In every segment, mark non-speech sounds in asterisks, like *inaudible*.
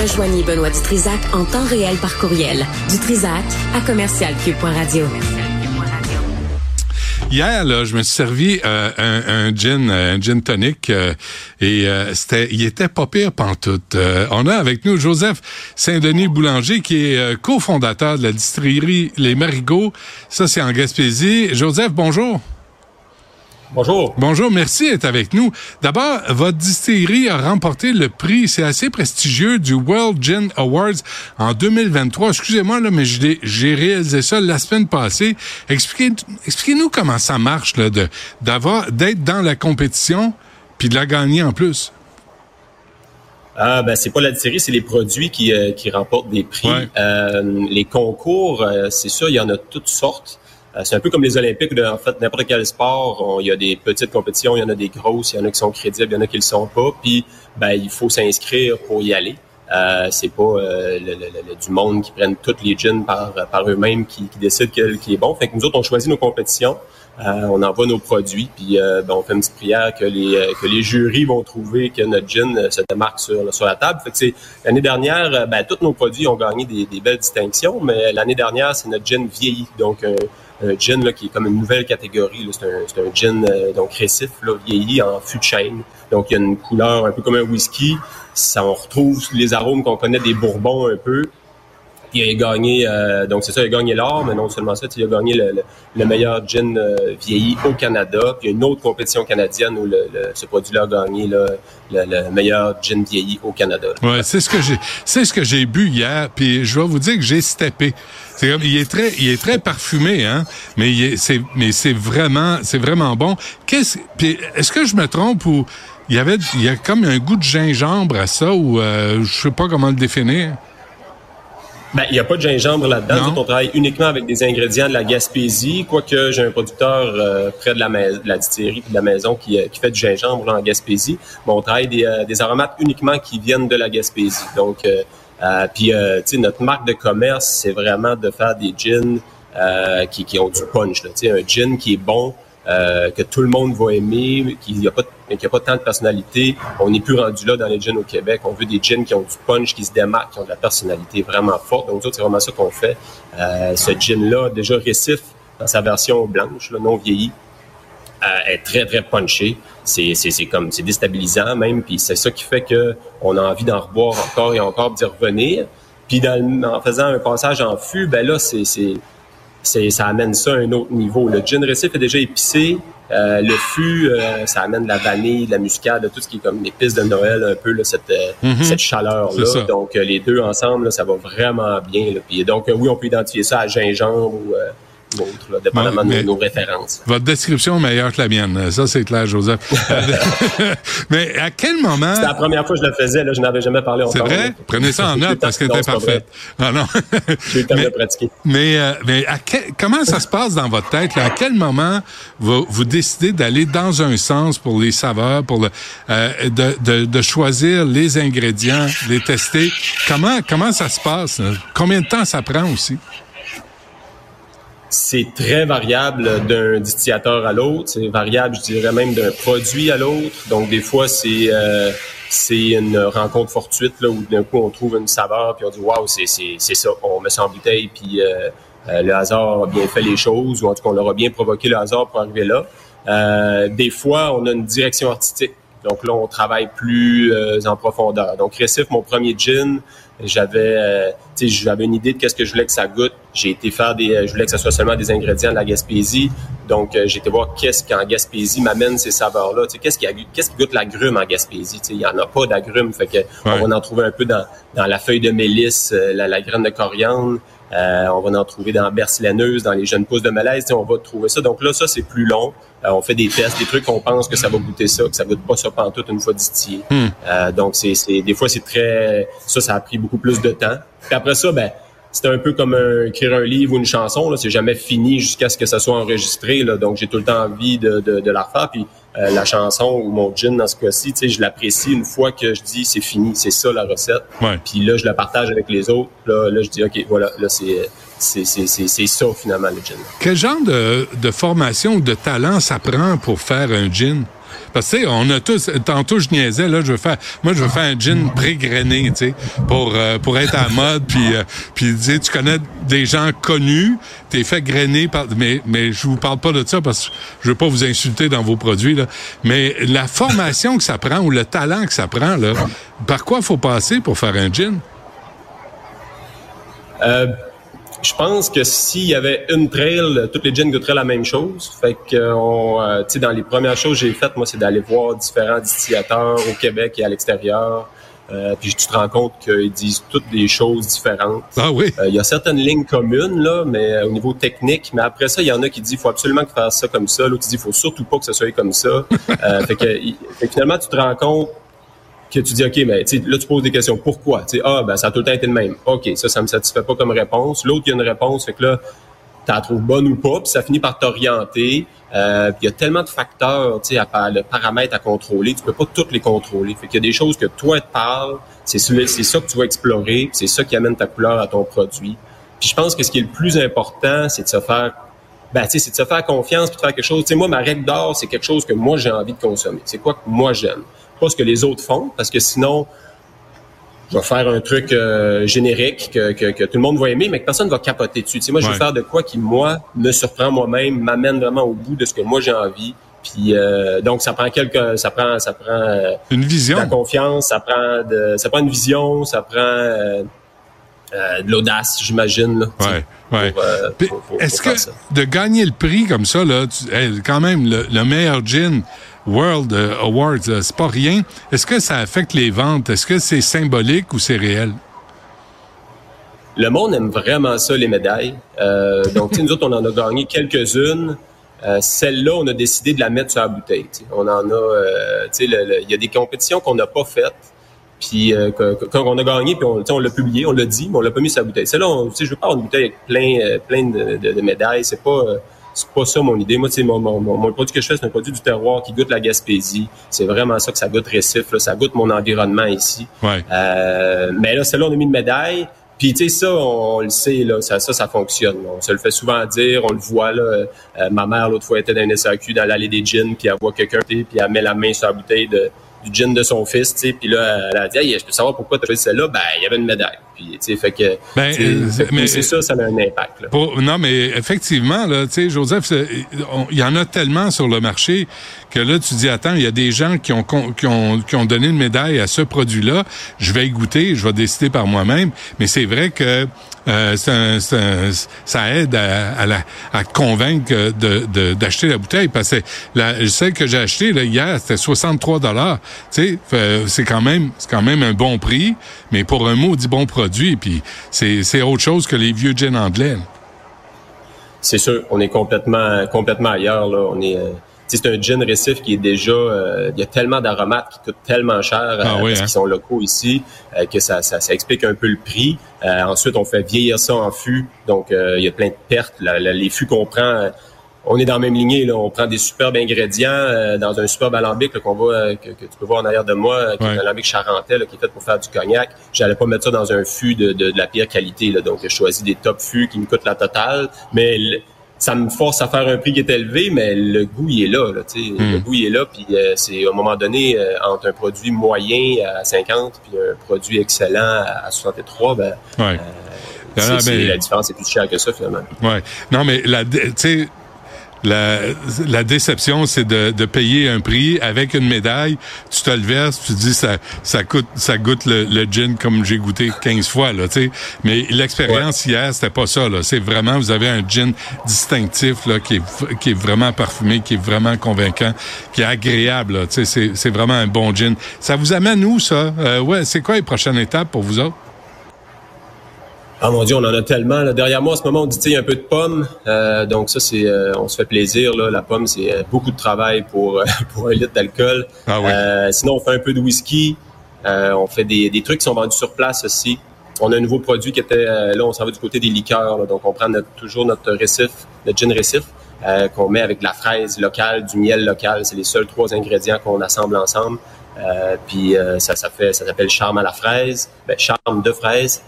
Rejoignez Benoît Dutrisac en temps réel par courriel. Dutrisac à commercialcube.radio. Hier, là, je me suis servi euh, un, un, gin, un gin tonic, euh, et euh, c'était, il était pas pire pantoute. on a avec nous Joseph Saint-Denis Boulanger, qui est cofondateur de la distillerie Les Marigots. Ça, c'est en Gaspésie. Joseph, bonjour. Bonjour. Bonjour, merci d'être avec nous. D'abord, votre distillerie a remporté le prix, c'est assez prestigieux, du World Gin Awards en 2023. Excusez-moi, là, mais j'ai réalisé ça la semaine passée. Expliquez, expliquez-nous comment ça marche, là, de, d'avoir, d'être dans la compétition puis de la gagner en plus. Ah, ben, c'est pas la distillerie, c'est les produits qui, euh, qui remportent des prix. Euh, les concours, euh, c'est sûr, il y en a toutes sortes. Euh, c'est un peu comme les Olympiques, en fait, n'importe quel sport, il y a des petites compétitions, il y en a des grosses, il y en a qui sont crédibles, il y en a qui le sont pas, puis ben, il faut s'inscrire pour y aller. Euh, c'est pas euh, le, du monde qui prennent toutes les gins par, par eux-mêmes qui, qui décident quel qui est bon. Fait que nous autres, on choisit nos compétitions, euh, on envoie nos produits, puis ben, on fait une petite prière que les que les jurys vont trouver que notre gin se démarque sur, sur la table. Fait que l'année dernière, ben, tous nos produits ont gagné des, des belles distinctions, mais l'année dernière, c'est notre gin vieilli, donc un gin là, qui est comme une nouvelle catégorie. C'est un, un, gin euh, donc récif, là, vieilli en fût de. Donc il y a une couleur un peu comme un whisky. Ça, on retrouve les arômes qu'on connaît des bourbons un peu. Il a gagné, euh, donc c'est ça, il a gagné l'or, mais non seulement ça, il a gagné le, le, meilleur gin euh, vieilli au Canada. Puis il y a une autre compétition canadienne où le, ce produit-là a gagné le, meilleur gin vieilli au Canada. Ouais, c'est ce que j'ai, c'est ce que j'ai bu hier. Puis je vais vous dire que j'ai steppé. C'est comme, il est très, il est très parfumé, hein. Mais c'est, mais c'est vraiment, c'est vraiment bon. Qu'est-ce, puis est-ce que je me trompe ou il y avait, il y a comme un goût de gingembre à ça ou euh, je sais pas comment le définir. Ben, il n'y a pas de gingembre là-dedans. On travaille uniquement avec des ingrédients de la Gaspésie, quoique j'ai un producteur euh, près de la, de la distillerie et de la maison qui, euh, qui fait du gingembre là, en Gaspésie. Bon, on travaille des, euh, des, aromates uniquement qui viennent de la Gaspésie. Donc, puis, tu sais, notre marque de commerce, c'est vraiment de faire des gins qui, qui ont du punch. Tu sais, un gin qui est bon, euh, que tout le monde va aimer, qu'il n'y a pas qu'il a pas tant de personnalité. On n'est plus rendu là dans les gins au Québec. On veut des gins qui ont du punch, qui se démarquent, qui ont de la personnalité vraiment forte. Donc, c'est vraiment ça qu'on fait. Euh, ce gin-là, déjà récif dans sa version blanche, là, non vieillie, euh, est très, très punché. C'est, c'est, c'est comme, c'est déstabilisant même. Puis c'est ça qui fait que on a envie d'en reboire encore et encore, d'y revenir. Puis dans, en faisant un passage en fût, ben là, c'est, c'est ça amène ça à un autre niveau. Le gin récif est déjà épicé. Euh, le fût, euh, ça amène de la vanille, de la muscade, tout ce qui est comme l'épice de Noël, un peu cette, euh, mhm. cette chaleur-là. Donc les deux ensemble, ça va vraiment bien. Là. Puis donc oui, on peut identifier ça à gingembre ou autre, dépendamment de nos, références. Votre description est meilleure que la mienne. Ça, c'est clair, Joseph. *laughs* mais à quel moment... C'était la première fois que je le faisais. Là, je n'avais jamais parlé C'est vrai? Prenez ça en *laughs* note parce qu'elle était parfaite. Ah non. *laughs* J'ai eu le temps de pratiquer. Mais, euh, mais à comment ça se passe dans votre tête? À quel moment vous, vous décidez d'aller dans un sens pour les saveurs, pour le, euh, de, de, de, choisir les ingrédients, les tester? Comment, comment ça se passe? Combien de temps ça prend aussi? C'est très variable d'un distillateur à l'autre. C'est variable, je dirais même d'un produit à l'autre. Donc des fois c'est euh, c'est une rencontre fortuite là où d'un coup on trouve une saveur puis on dit waouh c'est c'est ça. On met ça en bouteille puis euh, euh, le hasard a bien fait les choses ou en tout cas on leur a bien provoqué le hasard pour arriver là. des fois on a une direction artistique. Donc là, on travaille plus en profondeur. Donc, Récif, mon premier gin, j'avais, euh, j'avais une idée de qu'est-ce que je voulais que ça goûte. J'ai été faire des, euh, je voulais que ce soit seulement des ingrédients de la Gaspésie. Donc, euh, j'ai été voir qu'est-ce qu'en Gaspésie m'amène ces saveurs-là. Qu'est-ce qui, qu'est-ce qui goûte l'agrume en Gaspésie? Il y en a pas d'agrume. Fait que on va en trouver un peu dans, dans la feuille de mélisse, la, la graine de coriandre. Euh, on va en trouver dans Bersilaneuse, dans les jeunes pousses de malaise, on va trouver ça. Donc là, ça, c'est plus long. Euh, on fait des tests, des trucs qu'on pense que ça va goûter ça, que ça goûte pas ça pantoute une fois distillé. Hmm. Euh, donc, c'est, des fois, c'est très... Ça, ça a pris beaucoup plus de temps. Puis après ça, ben c'est un peu comme écrire un livre ou une chanson. Là, c'est jamais fini jusqu'à ce que ça soit enregistré. Là, donc, j'ai tout le temps envie de, de, de la refaire. Puis euh, la chanson ou mon gin dans ce cas-ci, tu sais, je l'apprécie une fois que je dis c'est fini, c'est ça la recette. Puis là, je la partage avec les autres. Là, là je dis ok, voilà, là c'est c'est ça finalement le gin. Quel genre de, de formation ou de talent ça prend pour faire un gin? Parce que, on a tous, tantôt je niaisais, là, je veux faire, moi, je veux faire un gin pré-grainé, tu sais, pour, euh, pour être à mode, puis, euh, puis, tu tu connais des gens connus, t'es fait grainer par, mais, mais je vous parle pas de ça parce que je veux pas vous insulter dans vos produits, là. Mais la formation que ça prend ou le talent que ça prend, là, par quoi faut passer pour faire un gin? Euh, je pense que s'il y avait une trail, toutes les gins goûteraient la même chose. Fait que, euh, tu sais, dans les premières choses que j'ai faites, moi, c'est d'aller voir différents distillateurs au Québec et à l'extérieur. Euh, puis tu te rends compte qu'ils disent toutes des choses différentes. Ah oui? Euh, il y a certaines lignes communes là, mais au niveau technique. Mais après ça, il y en a qui disent faut absolument que faire ça comme ça. L'autre qui dit faut surtout pas que ce soit comme ça. *laughs* fait, que, fait que finalement, tu te rends compte que tu dis, OK, mais là, tu poses des questions. Pourquoi? sais, ah, ben, ça a tout le temps été le même. OK, ça, ça me satisfait pas comme réponse. L'autre, il y a une réponse, fait que là, tu la trouves bonne ou pas, puis ça finit par t'orienter. Euh, il y a tellement de facteurs, tu sais, de paramètres à contrôler, tu peux pas toutes les contrôler. Fait qu'il y a des choses que toi te parles, c'est ça que tu vas explorer, c'est ça qui amène ta couleur à ton produit. Puis je pense que ce qui est le plus important, c'est de se faire ben, c'est de se faire confiance puis de faire quelque chose. Tu sais, moi, ma règle d'or, c'est quelque chose que moi, j'ai envie de consommer. C'est quoi que moi, j'aime? Pas ce que les autres font, parce que sinon, je vais faire un truc euh, générique que, que, tout le monde va aimer, mais que personne va capoter dessus. Tu sais, moi, je vais faire de quoi qui, moi, me surprend moi-même, m'amène vraiment au bout de ce que moi j'ai envie. Puis euh, donc ça prend quelque, ça prend, ça prend euh, une vision, la confiance, ça prend, de, ça prend une vision, ça prend de l'audace, j'imagine. Ouais, ouais. Est-ce que de gagner le prix comme ça, là, tu, quand même le, le meilleur gin World euh, Awards, euh, c'est pas rien. Est-ce que ça affecte les ventes? Est-ce que c'est symbolique ou c'est réel? Le monde aime vraiment ça, les médailles. Euh, donc, nous autres, on en a gagné quelques-unes. Celle-là, on a décidé de la mettre sur la bouteille. On en a, il y a des compétitions qu'on n'a pas faites. Puis quand on a gagné, puis on, on l'a publié, on l'a dit, mais on l'a pas mis sur la bouteille. Celle-là, je veux pas avoir une bouteille avec plein, de, de médailles. C'est pas c'est pas ça mon idée. Moi, tu sais, mon, mon, mon, produit que je fais, c'est un produit du terroir qui goûte la Gaspésie. C'est vraiment ça que ça goûte récif. Là. Ça goûte mon environnement ici. Ouais. Euh, mais là, celle-là, on a mis une médaille. Puis, tu sais, ça, on, le sait, là, ça, ça, ça fonctionne. On se le fait souvent dire, on le voit, là. Euh, ma mère, l'autre fois, était dans un SAQ, dans l'allée des jeans, puis elle voit quelqu'un, puis elle met la main sur la bouteille de, du gin de son fils, tu sais. Puis là, elle a dit, hey, je peux savoir pourquoi tu as fait celle-là? Ben, il y avait une médaille. Puis, tu sais, fait que. Ben, euh, c'est ça, ça a un impact. Là. non, mais effectivement, là, tu sais, Joseph, il y en a tellement sur le marché que là, tu dis, attends, il y a des gens qui ont, qui ont, qui ont donné une médaille à ce produit-là. Je vais y goûter, je vais décider par moi-même. Mais c'est vrai que euh, ça, ça, aide à, la, à convaincre de, d'acheter la bouteille. Parce que la, celle que j'ai achetée là, hier, c'était 63 dollars. Tu sais, c'est quand même, c'est quand même un bon prix, mais pour un maudit bon produit. Puis c'est, autre chose que les vieux gin anglais. C'est sûr, on est complètement, complètement ailleurs. Là. On est euh, c'est un gin récif qui est déjà, euh, il y a tellement d'aromates qui coûtent tellement cher euh, ah parce qu'ils hein? sont locaux ici euh, que ça, ça, ça, explique un peu le prix. ensuite, on fait vieillir ça en fût, donc il y a plein de pertes. les fûts qu'on prend, on est dans la même lignée. Là. On prend des superbes ingrédients dans un superbe alambic qu'on voit, que, tu peux voir en arrière de moi, qui est un alambic charentais qui est fait pour faire du cognac. J'allais pas mettre ça dans un fût de, de, la pire qualité, là. donc je choisis des top fûts qui me coûtent la totale, mais ça me force à faire un prix qui est élevé, mais le goût, il est là. là Le hmm. goût, il est là. Puis euh, c'est à un moment donné, euh, entre un produit moyen à 50 puis un produit excellent à 63, ben, ouais. Euh, la différence est plus chère que ça, finalement. Ouais. Non, mais la, tu sais, la, la déception, c'est de, de, payer un prix avec une médaille. Tu te le verses, tu te dis ça, ça coûte, ça goûte le, le gin comme j'ai goûté 15 fois là, tu sais. Mais l'expérience hier, c'était pas ça là. C'est vraiment, vous avez un gin distinctif là qui est, qui est vraiment parfumé, qui est vraiment convaincant, qui est agréable. Tu sais, c'est vraiment un bon gin. Ça vous amène où ça? Euh, Ouais, c'est quoi les prochaines étapes pour vous autres? Ah mon Dieu, on en a tellement. Là. Derrière moi, en ce moment, on dit, il y a un peu de pommes. Euh, donc ça, c'est, euh, on se fait plaisir. Là. La pomme, c'est euh, beaucoup de travail pour, *laughs* pour un litre d'alcool. Ah oui. sinon, on fait un peu de whisky. on fait des, des trucs qui sont vendus sur place aussi. On a un nouveau produit qui était, là, on s'en va du côté des liqueurs. donc, on prend toujours notre récif, notre gin récif, qu'on met avec de la fraise locale, du miel local. C'est les seuls trois ingrédients qu'on assemble ensemble. puis ça, ça fait, ça s'appelle charme à la fraise, ben, charme de fraise.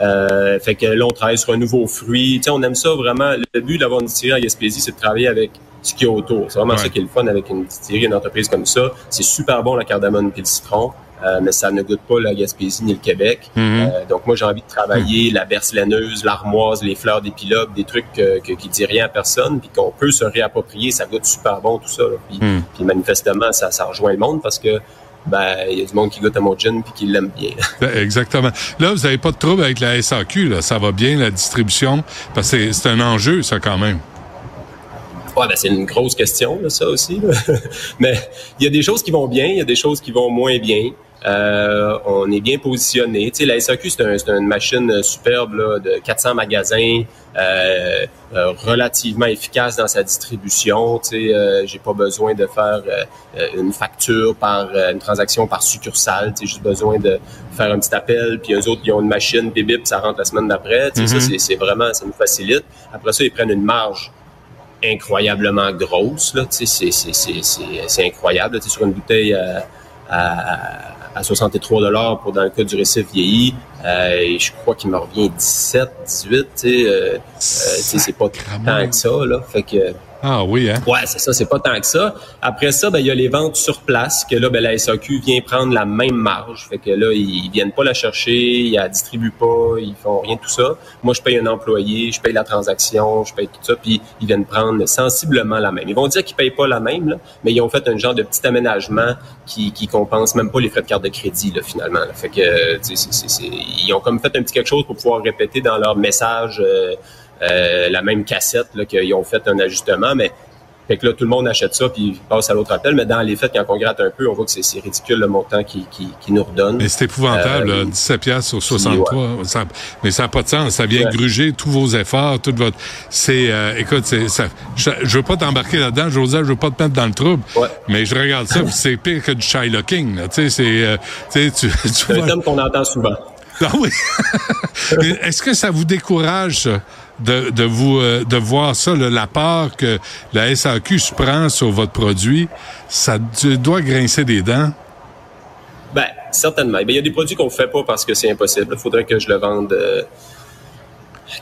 Euh, fait que là, on travaille sur un nouveau fruit. Tu sais, on aime ça vraiment. Le but d'avoir une distillerie à Gaspésie, c'est de travailler avec ce qu'il y a autour. C'est vraiment ça qui est le fun avec une distillerie, une entreprise comme ça. C'est super bon la cardamone et le citron. Euh, mais ça ne goûte pas la Gaspésie ni le Québec. Mhm. Euh, donc moi j'ai envie de travailler la berce laineuse, l'armoise, les fleurs d'épilogue, des trucs euh, qui disent rien à personne, puis qu'on peut se réapproprier. Ça goûte super bon tout ça. Puis, Mhm. puis manifestement ça, ça rejoint le monde parce que ben il y a du monde qui goûte à mon gin puis qui l'aime bien. *laughs* Ben, Exactement. Là, vous n'avez pas de trouble avec la SAQ, là. Ça va bien, la distribution, parce que c'est- un enjeu, ça, quand même. Ouais, ben c'est une grosse question, là, ça aussi. là. *laughs* Mais il y a des choses qui vont bien, il y a des choses qui vont moins bien. Euh, on est bien positionné. Tu sais, la SAQ, c'est un, c'est une machine superbe là, de 400 magasins, euh, euh, relativement efficace dans sa distribution. Tu sais, euh, j'ai pas besoin de faire euh, une facture par une transaction par succursale. Tu sais, j'ai juste besoin de faire un petit appel, puis eux autres, ils ont une machine, bip, bip, ça rentre la semaine d'après. Tu sais, ça, c'est- c'est vraiment, ça nous facilite. Après ça, ils prennent une marge incroyablement grosse. Là, tu sais, c'est, c'est, c'est, c'est, c'est incroyable. tu sais, sur une bouteille à, à, à 63 dollars pour dans le cas du récif vieilli, euh, et je crois qu'il me revient 17, 18. Tu sais, euh, euh, tu sais, c'est pas tant que ça. Là, fait que Ah oui, hein? Ouais, c'est ça, c'est pas tant que ça. Après ça, ben il y a les ventes sur place que là ben la SAQ vient prendre la même marge, fait que là ils viennent pas la chercher, ils la distribuent pas, ils font rien de tout ça. Moi je paye un employé, je paye la transaction, je paye tout ça puis ils viennent prendre sensiblement la même. Ils vont dire qu'ils payent pas la même là, mais ils ont fait un genre de petit aménagement qui qui compense même pas les frais de carte de crédit là finalement. là. Fait que tu sais, c'est- c'est- c'est- ils ont comme fait un petit quelque chose pour pouvoir répéter dans leur message euh, euh, la même cassette là, qu'ils ont fait un ajustement, mais fait que là, tout le monde achète ça puis passe à l'autre appel. Mais dans les faits, quand on gratte un peu, on voit que c'est ridicule le montant qu'ils qui, qui nous redonnent. Mais c'est épouvantable, Euh, là, 17 piastres sur 63. Ça- mais ça n'a pas de sens. Ça vient Ouais. gruger tous vos efforts, toute votre... C'est, euh, écoute, c'est, ça, je, je veux pas t'embarquer là-dedans, Joseph, je veux pas te mettre dans le trouble. Ouais. Mais je regarde ça, c'est pire que du. Tu sais, c'est, euh, tu C'est un vois- terme qu'on entend souvent. Ah oui. *laughs* Est-ce que ça vous décourage de, vous euh, de voir ça, là, la part que la SAQ se prend sur votre produit, ça doit grincer des dents. Ben, certainement. Ben, il y a des produits qu'on fait pas parce que c'est impossible. Il faudrait que je le vende euh,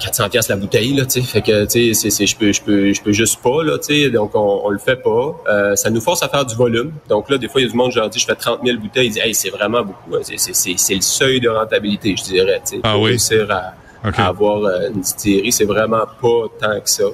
400 pièces la bouteille là, tu sais. Fait que tu sais, c'est- c'est- je peux je peux je peux juste pas là, tu sais. Donc on, on le fait pas. Euh, ça nous force à faire du volume. Donc là, des fois, il y a du monde, je leur dis, je fais 30 000 bouteilles. Ils disent, hey, c'est vraiment beaucoup. C'est- C'est le seuil de rentabilité, je dirais. Tu sais, Ah pour oui? réussir à, à avoir euh, une distillerie, c'est vraiment pas tant que ça.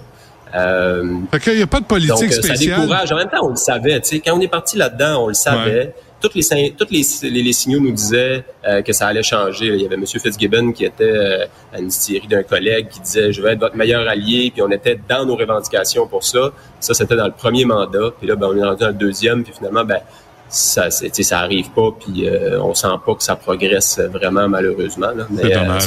Euh, Fait qu'il n'y a pas de politique donc, euh, ça spéciale. décourage. En même temps, on le savait. Tu sais, quand on est parti là-dedans, on le savait. Toutes les, toutes les, les, les signaux nous disaient euh, que ça allait changer. Il y avait M. Fitzgibbon qui était euh, à une distillerie d'un collègue qui disait « Je vais être votre meilleur allié », puis on était dans nos revendications pour ça. Ça, c'était dans le premier mandat. Puis là, ben, on est rendu dans le deuxième, puis finalement, ben ça, ça arrive pas, puis euh, on sent pas que ça progresse vraiment, malheureusement. Là. Mais C'est euh, dommage,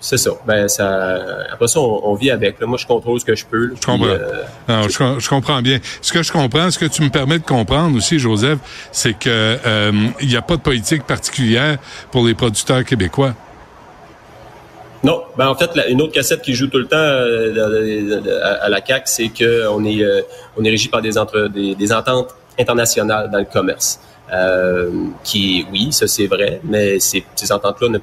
c'est ça. Ben ça. Après ça, on, on vit avec. Là. Moi, je contrôle ce que je peux. là, Je puis, comprends. euh, Non, je, com- je comprends bien. Ce que je comprends, ce que tu me permets de comprendre aussi, Joseph, c'est que euh, il n'y a pas de politique particulière pour les producteurs québécois. Non, ben en fait, la- une autre cassette qui joue tout le temps euh, à, à la CAC, c'est que on est on est régi par des entre des, des ententes internationales dans le commerce. Euh, qui, oui, ça c'est vrai, mais ces, ces ententes-là ne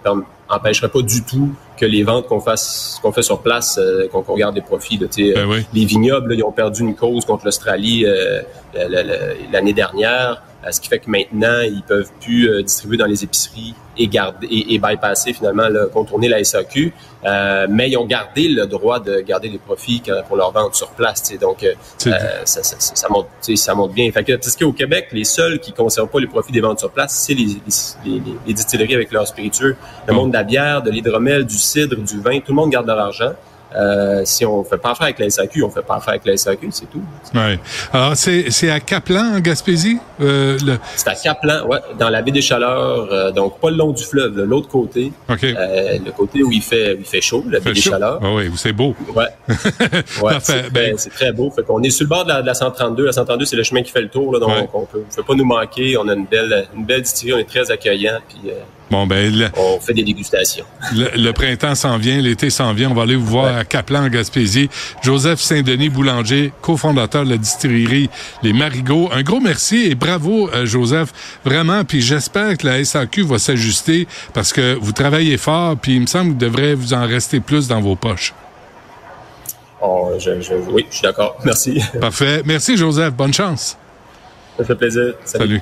empêcheraient pas du tout que les ventes qu'on fasse, qu'on fait sur place, euh, qu'on qu'on garde des profits. là, Ben oui. Les vignobles, là, ils ont perdu une cause contre l'Australie euh, la- la- la- l'année dernière, euh, ce qui fait que maintenant ils peuvent plus euh, distribuer dans les épiceries et garder et, et bypasser finalement là, contourner la SAQ, euh, mais ils ont gardé le droit de garder les profits pour leur vente sur place. tu sais. Donc euh, euh, ça, ça, ça, monte, ça monte bien. Fait que, tu sais, au Québec, les seuls qui conservent pas les profits des ventes sur place, c'est les, les, les- les distilleries avec leurs spiritueux. Le monde de la bière, de l'hydromel, du cidre, du vin, tout le monde garde leur argent. Euh, si on fait pas affaire avec la SAQ, on fait pas affaire avec la SAQ, c'est tout. Ouais. Alors, c'est, c'est à Caplan, en Gaspésie? Euh, le... C'est à Caplan, ouais, dans la baie des Chaleurs, euh, donc pas le long du fleuve, l'autre côté, euh, le côté où il fait, où il fait chaud, la baie des chaud? Chaleurs. Ah oui, c'est beau. Ouais. *laughs* Ouais, c'est Ben- très, c'est très beau. Fait qu'on est sur le bord de la, de la 132. La 132, c'est le chemin qui fait le tour, là, donc Ouais. on peut, on peut pas nous manquer. On a une belle, une belle distillerie, on est très accueillant, puis euh, Bon, ben, le, on fait des dégustations. le- le printemps s'en vient, l'été s'en vient. On va aller vous voir Ouais. à Caplan, en Gaspésie. Joseph Saint-Denis Boulanger, cofondateur de la distillerie Les Marigots. Un gros merci et bravo, euh, Joseph. Vraiment, puis j'espère que la SAQ va s'ajuster parce que vous travaillez fort, puis il me semble qu'il devrait vous en rester plus dans vos poches. oh, oui, je suis d'accord. *laughs* Merci. Parfait. Merci, Joseph. Bonne chance. Ça fait plaisir. Salut.